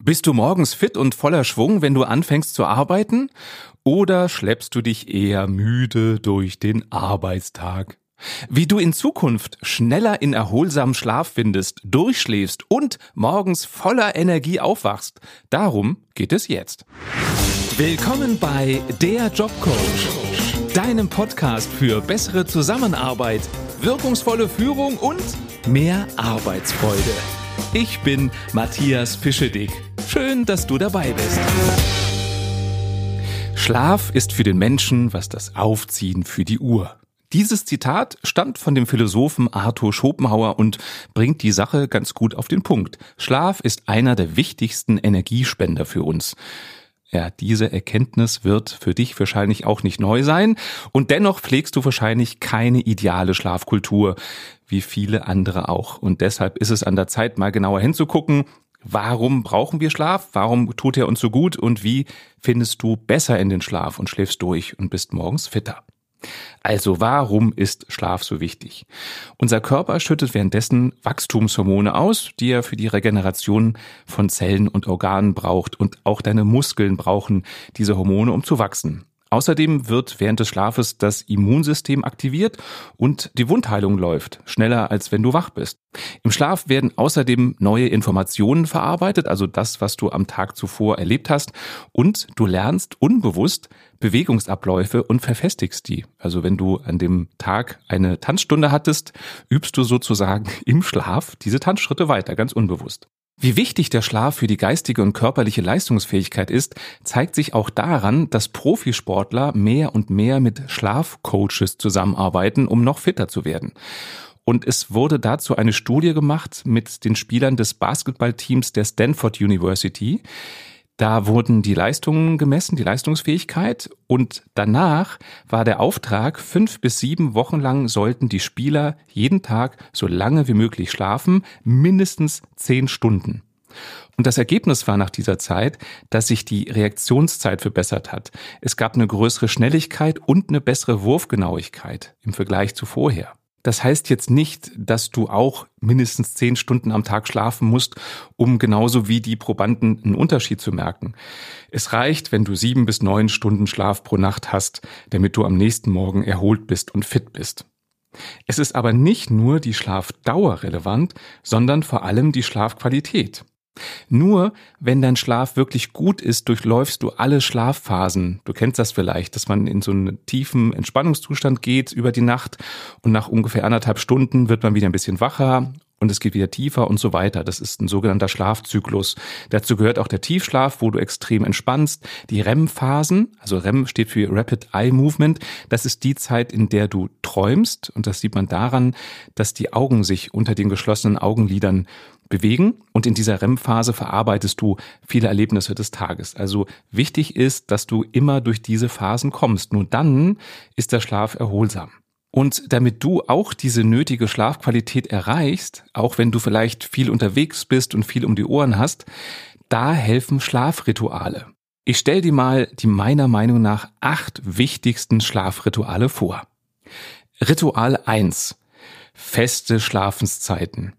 Bist du morgens fit und voller Schwung, wenn du anfängst zu arbeiten? Oder schleppst du dich eher müde durch den Arbeitstag? Wie du in Zukunft schneller in erholsamen Schlaf findest, durchschläfst und morgens voller Energie aufwachst, darum geht es jetzt. Willkommen bei Der Jobcoach, deinem Podcast für bessere Zusammenarbeit, wirkungsvolle Führung und mehr Arbeitsfreude. Ich bin Matthias Fischedick. Schön, dass du dabei bist. Schlaf ist für den Menschen, was das Aufziehen für die Uhr. Dieses Zitat stammt von dem Philosophen Arthur Schopenhauer und bringt die Sache ganz gut auf den Punkt. Schlaf ist einer der wichtigsten Energiespender für uns. Ja, diese Erkenntnis wird für dich wahrscheinlich auch nicht neu sein und dennoch pflegst du wahrscheinlich keine ideale Schlafkultur, wie viele andere auch. Und deshalb ist es an der Zeit, mal genauer hinzugucken, warum brauchen wir Schlaf, warum tut er uns so gut und wie findest du besser in den Schlaf und schläfst durch und bist morgens fitter. Also warum ist Schlaf so wichtig? Unser Körper schüttet währenddessen Wachstumshormone aus, die er für die Regeneration von Zellen und Organen braucht. Und auch deine Muskeln brauchen diese Hormone, um zu wachsen. Außerdem wird während des Schlafes das Immunsystem aktiviert und die Wundheilung läuft schneller als wenn du wach bist. Im Schlaf werden außerdem neue Informationen verarbeitet, also das, was du am Tag zuvor erlebt hast und du lernst unbewusst Bewegungsabläufe und verfestigst die. Also wenn du an dem Tag eine Tanzstunde hattest, übst du sozusagen im Schlaf diese Tanzschritte weiter, ganz unbewusst. Wie wichtig der Schlaf für die geistige und körperliche Leistungsfähigkeit ist, zeigt sich auch daran, dass Profisportler mehr und mehr mit Schlafcoaches zusammenarbeiten, um noch fitter zu werden. Und es wurde dazu eine Studie gemacht mit den Spielern des Basketballteams der Stanford University. Da wurden die Leistungen gemessen, die Leistungsfähigkeit und danach war der Auftrag, fünf bis sieben Wochen lang sollten die Spieler jeden Tag so lange wie möglich schlafen, mindestens zehn Stunden. Und das Ergebnis war nach dieser Zeit, dass sich die Reaktionszeit verbessert hat. Es gab eine größere Schnelligkeit und eine bessere Wurfgenauigkeit im Vergleich zu vorher. Das heißt jetzt nicht, dass du auch mindestens zehn Stunden am Tag schlafen musst, um genauso wie die Probanden einen Unterschied zu merken. Es reicht, wenn du sieben bis neun Stunden Schlaf pro Nacht hast, damit du am nächsten Morgen erholt bist und fit bist. Es ist aber nicht nur die Schlafdauer relevant, sondern vor allem die Schlafqualität. Nur wenn dein Schlaf wirklich gut ist, durchläufst du alle Schlafphasen. Du kennst das vielleicht, dass man in so einen tiefen Entspannungszustand geht über die Nacht und nach ungefähr anderthalb Stunden wird man wieder ein bisschen wacher und es geht wieder tiefer und so weiter. Das ist ein sogenannter Schlafzyklus. Dazu gehört auch der Tiefschlaf, wo du extrem entspannst. Die REM-Phasen, also REM steht für Rapid Eye Movement, das ist die Zeit, in der du träumst und das sieht man daran, dass die Augen sich unter den geschlossenen Augenlidern bewegen und in dieser REM-Phase verarbeitest du viele Erlebnisse des Tages. Also wichtig ist, dass du immer durch diese Phasen kommst. Nur dann ist der Schlaf erholsam. Und damit du auch diese nötige Schlafqualität erreichst, auch wenn du vielleicht viel unterwegs bist und viel um die Ohren hast, da helfen Schlafrituale. Ich stell dir mal die meiner Meinung nach acht wichtigsten Schlafrituale vor. Ritual 1. Feste Schlafenszeiten.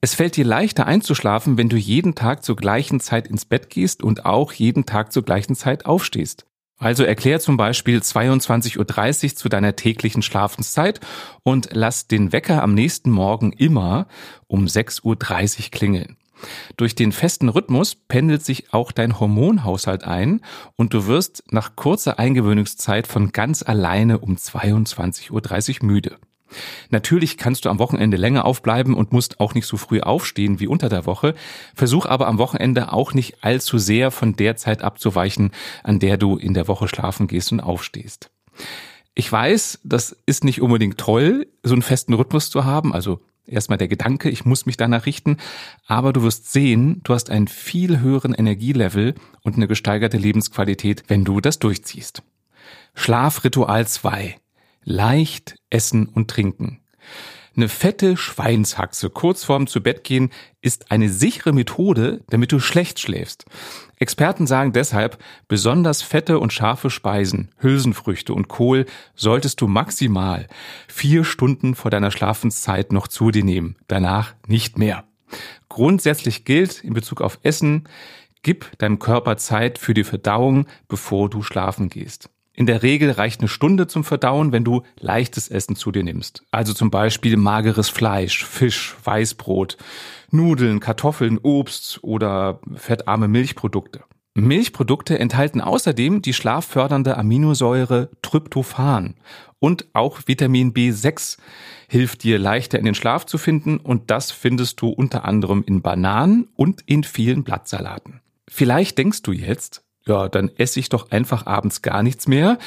Es fällt dir leichter einzuschlafen, wenn du jeden Tag zur gleichen Zeit ins Bett gehst und auch jeden Tag zur gleichen Zeit aufstehst. Also erklär zum Beispiel 22.30 Uhr zu deiner täglichen Schlafenszeit und lass den Wecker am nächsten Morgen immer um 6.30 Uhr klingeln. Durch den festen Rhythmus pendelt sich auch dein Hormonhaushalt ein und du wirst nach kurzer Eingewöhnungszeit von ganz alleine um 22.30 Uhr müde. Natürlich kannst du am Wochenende länger aufbleiben und musst auch nicht so früh aufstehen wie unter der Woche. Versuch aber am Wochenende auch nicht allzu sehr von der Zeit abzuweichen, an der du in der Woche schlafen gehst und aufstehst. Ich weiß, das ist nicht unbedingt toll, so einen festen Rhythmus zu haben, also erstmal der Gedanke, ich muss mich danach richten, aber du wirst sehen, du hast einen viel höheren Energielevel und eine gesteigerte Lebensqualität, wenn du das durchziehst. Schlafritual 2 leicht essen und trinken. Eine fette Schweinshaxe kurz vorm zu Bett gehen ist eine sichere Methode, damit du schlecht schläfst. Experten sagen deshalb, besonders fette und scharfe Speisen, Hülsenfrüchte und Kohl solltest du maximal vier Stunden vor deiner Schlafenszeit noch zu dir nehmen, danach nicht mehr. Grundsätzlich gilt in Bezug auf Essen, gib deinem Körper Zeit für die Verdauung, bevor du schlafen gehst. In der Regel reicht eine Stunde zum Verdauen, wenn du leichtes Essen zu dir nimmst. Also zum Beispiel mageres Fleisch, Fisch, Weißbrot, Nudeln, Kartoffeln, Obst oder fettarme Milchprodukte. Milchprodukte enthalten außerdem die schlaffördernde Aminosäure Tryptophan und auch Vitamin B6 hilft dir leichter in den Schlaf zu finden und das findest du unter anderem in Bananen und in vielen Blattsalaten. Vielleicht denkst du jetzt, ja, dann esse ich doch einfach abends gar nichts mehr,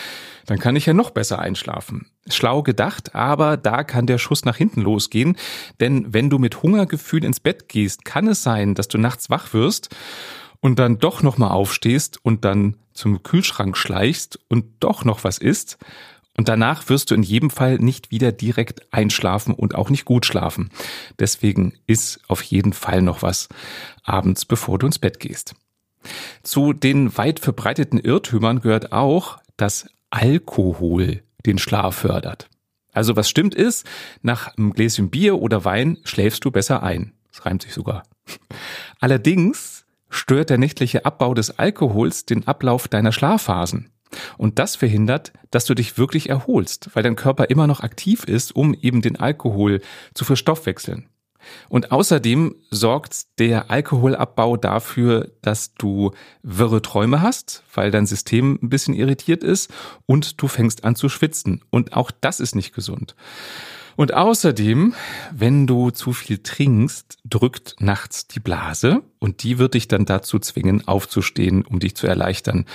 dann kann ich ja noch besser einschlafen. Schlau gedacht, aber da kann der Schuss nach hinten losgehen, denn wenn du mit Hungergefühl ins Bett gehst, kann es sein, dass du nachts wach wirst und dann doch noch mal aufstehst und dann zum Kühlschrank schleichst und doch noch was isst und danach wirst du in jedem Fall nicht wieder direkt einschlafen und auch nicht gut schlafen. Deswegen iss auf jeden Fall noch was abends, bevor du ins Bett gehst. Zu den weit verbreiteten Irrtümern gehört auch, dass Alkohol den Schlaf fördert. Also was stimmt ist, nach einem Gläschen Bier oder Wein schläfst du besser ein. Das reimt sich sogar. Allerdings stört der nächtliche Abbau des Alkohols den Ablauf deiner Schlafphasen. Und das verhindert, dass du dich wirklich erholst, weil dein Körper immer noch aktiv ist, um eben den Alkohol zu verstoffwechseln. Und außerdem sorgt der Alkoholabbau dafür, dass du wirre Träume hast, weil dein System ein bisschen irritiert ist und du fängst an zu schwitzen. Und auch das ist nicht gesund. Und außerdem, wenn du zu viel trinkst, drückt nachts die Blase und die wird dich dann dazu zwingen, aufzustehen, um dich zu erleichtern.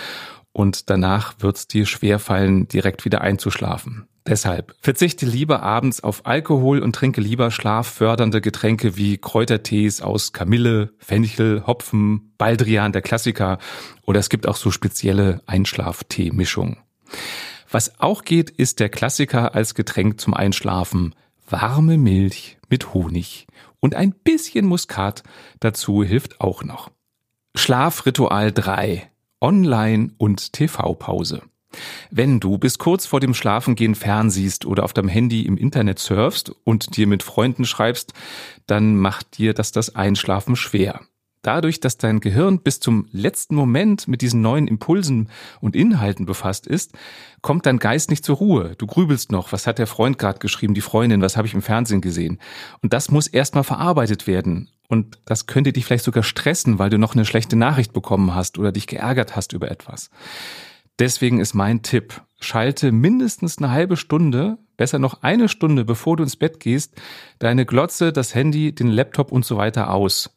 Und danach wird es dir schwerfallen, direkt wieder einzuschlafen. Deshalb verzichte lieber abends auf Alkohol und trinke lieber schlaffördernde Getränke wie Kräutertees aus Kamille, Fenchel, Hopfen, Baldrian, der Klassiker. Oder es gibt auch so spezielle Einschlaftee-Mischungen. Was auch geht, ist der Klassiker als Getränk zum Einschlafen. Warme Milch mit Honig und ein bisschen Muskat dazu hilft auch noch. Schlafritual 3. Online- und TV-Pause. Wenn du bis kurz vor dem Schlafengehen fernsiehst oder auf deinem Handy im Internet surfst und dir mit Freunden schreibst, dann macht dir das das Einschlafen schwer. Dadurch, dass dein Gehirn bis zum letzten Moment mit diesen neuen Impulsen und Inhalten befasst ist, kommt dein Geist nicht zur Ruhe. Du grübelst noch, was hat der Freund gerade geschrieben, die Freundin, was habe ich im Fernsehen gesehen. Und das muss erstmal verarbeitet werden. Und das könnte dich vielleicht sogar stressen, weil du noch eine schlechte Nachricht bekommen hast oder dich geärgert hast über etwas. Deswegen ist mein Tipp, schalte mindestens eine halbe Stunde, besser noch eine Stunde, bevor du ins Bett gehst, deine Glotze, das Handy, den Laptop und so weiter aus.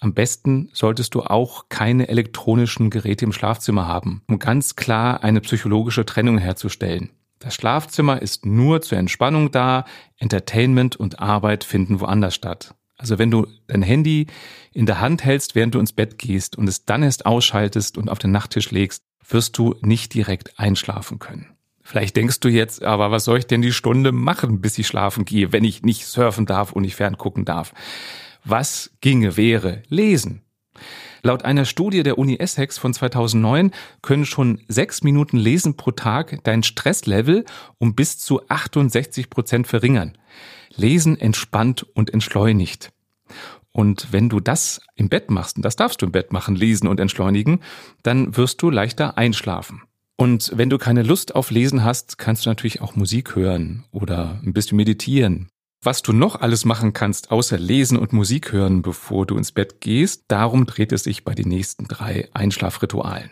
Am besten solltest du auch keine elektronischen Geräte im Schlafzimmer haben, um ganz klar eine psychologische Trennung herzustellen. Das Schlafzimmer ist nur zur Entspannung da, Entertainment und Arbeit finden woanders statt. Also wenn du dein Handy in der Hand hältst, während du ins Bett gehst und es dann erst ausschaltest und auf den Nachttisch legst, wirst du nicht direkt einschlafen können. Vielleicht denkst du jetzt, aber was soll ich denn die Stunde machen, bis ich schlafen gehe, wenn ich nicht surfen darf und nicht ferngucken darf? Was ginge wäre? Lesen. Laut einer Studie der Uni Essex von 2009 können schon sechs Minuten Lesen pro Tag dein Stresslevel um bis zu 68 Prozent verringern. Lesen entspannt und entschleunigt. Und wenn du das im Bett machst, und das darfst du im Bett machen, lesen und entschleunigen, dann wirst du leichter einschlafen. Und wenn du keine Lust auf Lesen hast, kannst du natürlich auch Musik hören oder ein bisschen meditieren. Was du noch alles machen kannst, außer lesen und Musik hören, bevor du ins Bett gehst, darum dreht es sich bei den nächsten drei Einschlafritualen.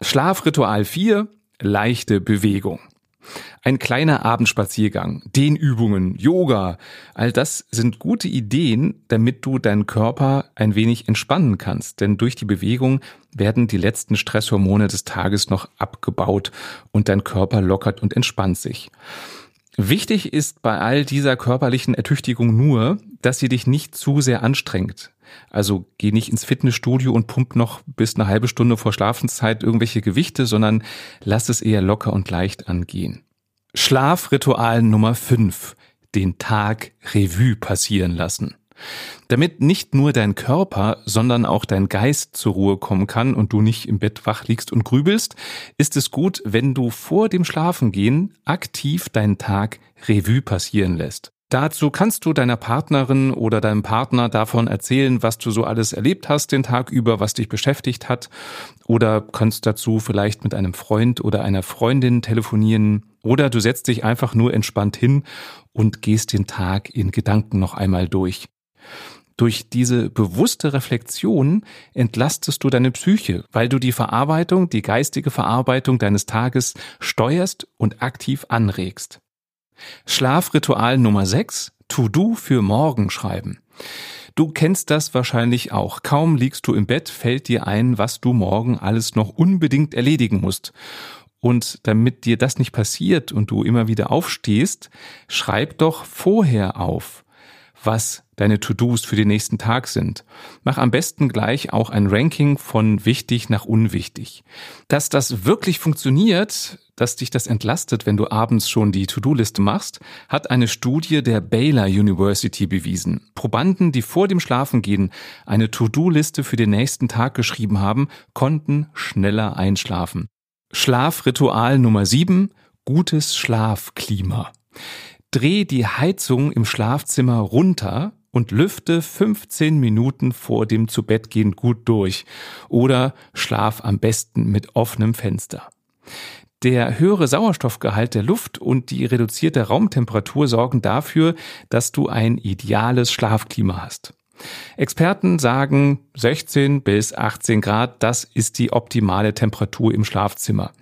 Schlafritual 4, leichte Bewegung. Ein kleiner Abendspaziergang, Dehnübungen, Yoga, all das sind gute Ideen, damit du deinen Körper ein wenig entspannen kannst, denn durch die Bewegung werden die letzten Stresshormone des Tages noch abgebaut und dein Körper lockert und entspannt sich. Wichtig ist bei all dieser körperlichen Ertüchtigung nur, dass sie dich nicht zu sehr anstrengt. Also geh nicht ins Fitnessstudio und pump noch bis eine halbe Stunde vor Schlafenszeit irgendwelche Gewichte, sondern lass es eher locker und leicht angehen. Schlafritual Nummer 5. Den Tag Revue passieren lassen. Damit nicht nur dein Körper, sondern auch dein Geist zur Ruhe kommen kann und du nicht im Bett wach liegst und grübelst, ist es gut, wenn du vor dem Schlafengehen aktiv deinen Tag Revue passieren lässt. Dazu kannst du deiner Partnerin oder deinem Partner davon erzählen, was du so alles erlebt hast den Tag über, was dich beschäftigt hat. Oder kannst dazu vielleicht mit einem Freund oder einer Freundin telefonieren. Oder du setzt dich einfach nur entspannt hin und gehst den Tag in Gedanken noch einmal durch. Durch diese bewusste Reflexion entlastest du deine Psyche, weil du die Verarbeitung, die geistige Verarbeitung deines Tages steuerst und aktiv anregst. Schlafritual Nummer 6, To-Do für morgen schreiben. Du kennst das wahrscheinlich auch. Kaum liegst du im Bett, fällt dir ein, was du morgen alles noch unbedingt erledigen musst. Und damit dir das nicht passiert und du immer wieder aufstehst, schreib doch vorher auf, was deine To-Dos für den nächsten Tag sind. Mach am besten gleich auch ein Ranking von wichtig nach unwichtig. Dass das wirklich funktioniert, dass dich das entlastet, wenn du abends schon die To-Do-Liste machst, hat eine Studie der Baylor University bewiesen. Probanden, die vor dem Schlafengehen eine To-Do-Liste für den nächsten Tag geschrieben haben, konnten schneller einschlafen. Schlafritual Nummer 7. Gutes Schlafklima. Dreh die Heizung im Schlafzimmer runter und lüfte 15 Minuten vor dem Zubettgehen gut durch oder schlaf am besten mit offenem Fenster. Der höhere Sauerstoffgehalt der Luft und die reduzierte Raumtemperatur sorgen dafür, dass du ein ideales Schlafklima hast. Experten sagen 16 bis 18 Grad, das ist die optimale Temperatur im Schlafzimmer.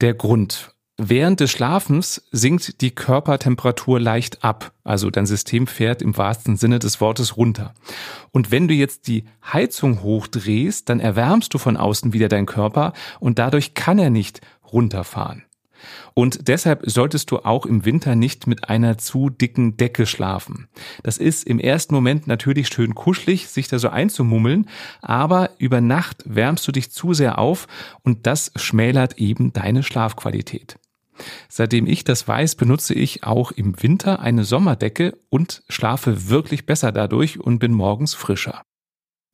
Der Grund, Während des Schlafens sinkt die Körpertemperatur leicht ab, also dein System fährt im wahrsten Sinne des Wortes runter. Und wenn du jetzt die Heizung hochdrehst, dann erwärmst du von außen wieder deinen Körper und dadurch kann er nicht runterfahren. Und deshalb solltest du auch im Winter nicht mit einer zu dicken Decke schlafen. Das ist im ersten Moment natürlich schön kuschelig, sich da so einzumummeln, aber über Nacht wärmst du dich zu sehr auf und das schmälert eben deine Schlafqualität. Seitdem ich das weiß, benutze ich auch im Winter eine Sommerdecke und schlafe wirklich besser dadurch und bin morgens frischer.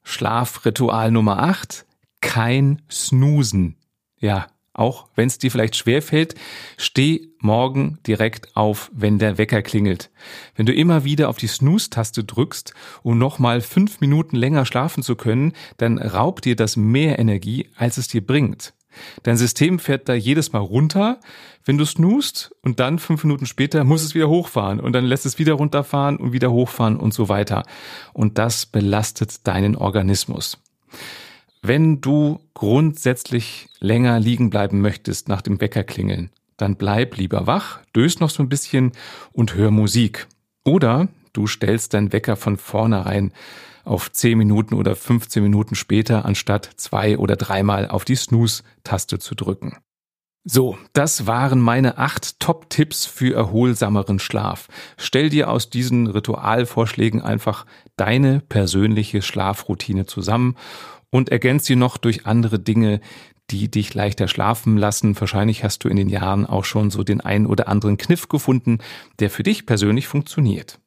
Schlafritual Nummer 8. Kein Snoosen. Ja, auch wenn es dir vielleicht schwer fällt, steh morgen direkt auf, wenn der Wecker klingelt. Wenn du immer wieder auf die Snooze-Taste drückst, um nochmal fünf Minuten länger schlafen zu können, dann raubt dir das mehr Energie, als es dir bringt. Dein System fährt da jedes Mal runter, wenn du snoost und dann fünf Minuten später muss es wieder hochfahren und dann lässt es wieder runterfahren und wieder hochfahren und so weiter. Und das belastet deinen Organismus. Wenn du grundsätzlich länger liegen bleiben möchtest nach dem Weckerklingeln, dann bleib lieber wach, dös noch so ein bisschen und hör Musik. Oder du stellst deinen Wecker von vornherein auf 10 Minuten oder 15 Minuten später, anstatt zwei oder dreimal auf die Snooze-Taste zu drücken. So, das waren meine acht Top-Tipps für erholsameren Schlaf. Stell dir aus diesen Ritualvorschlägen einfach deine persönliche Schlafroutine zusammen und ergänzt sie noch durch andere Dinge, die dich leichter schlafen lassen. Wahrscheinlich hast du in den Jahren auch schon so den einen oder anderen Kniff gefunden, der für dich persönlich funktioniert.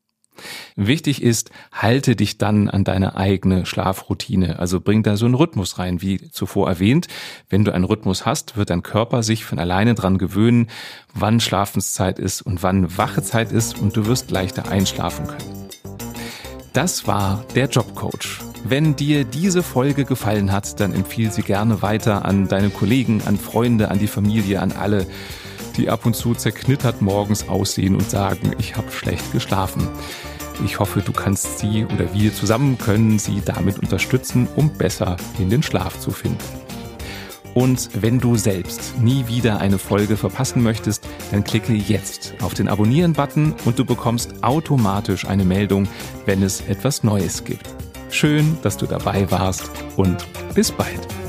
Wichtig ist, halte dich dann an deine eigene Schlafroutine. Also bring da so einen Rhythmus rein, wie zuvor erwähnt. Wenn du einen Rhythmus hast, wird dein Körper sich von alleine dran gewöhnen, wann Schlafenszeit ist und wann Wachezeit ist und du wirst leichter einschlafen können. Das war der Jobcoach. Wenn dir diese Folge gefallen hat, dann empfiehl sie gerne weiter an deine Kollegen, an Freunde, an die Familie, an alle, die ab und zu zerknittert morgens aussehen und sagen, ich habe schlecht geschlafen. Ich hoffe, du kannst sie oder wir zusammen können sie damit unterstützen, um besser in den Schlaf zu finden. Und wenn du selbst nie wieder eine Folge verpassen möchtest, dann klicke jetzt auf den Abonnieren-Button und du bekommst automatisch eine Meldung, wenn es etwas Neues gibt. Schön, dass du dabei warst und bis bald.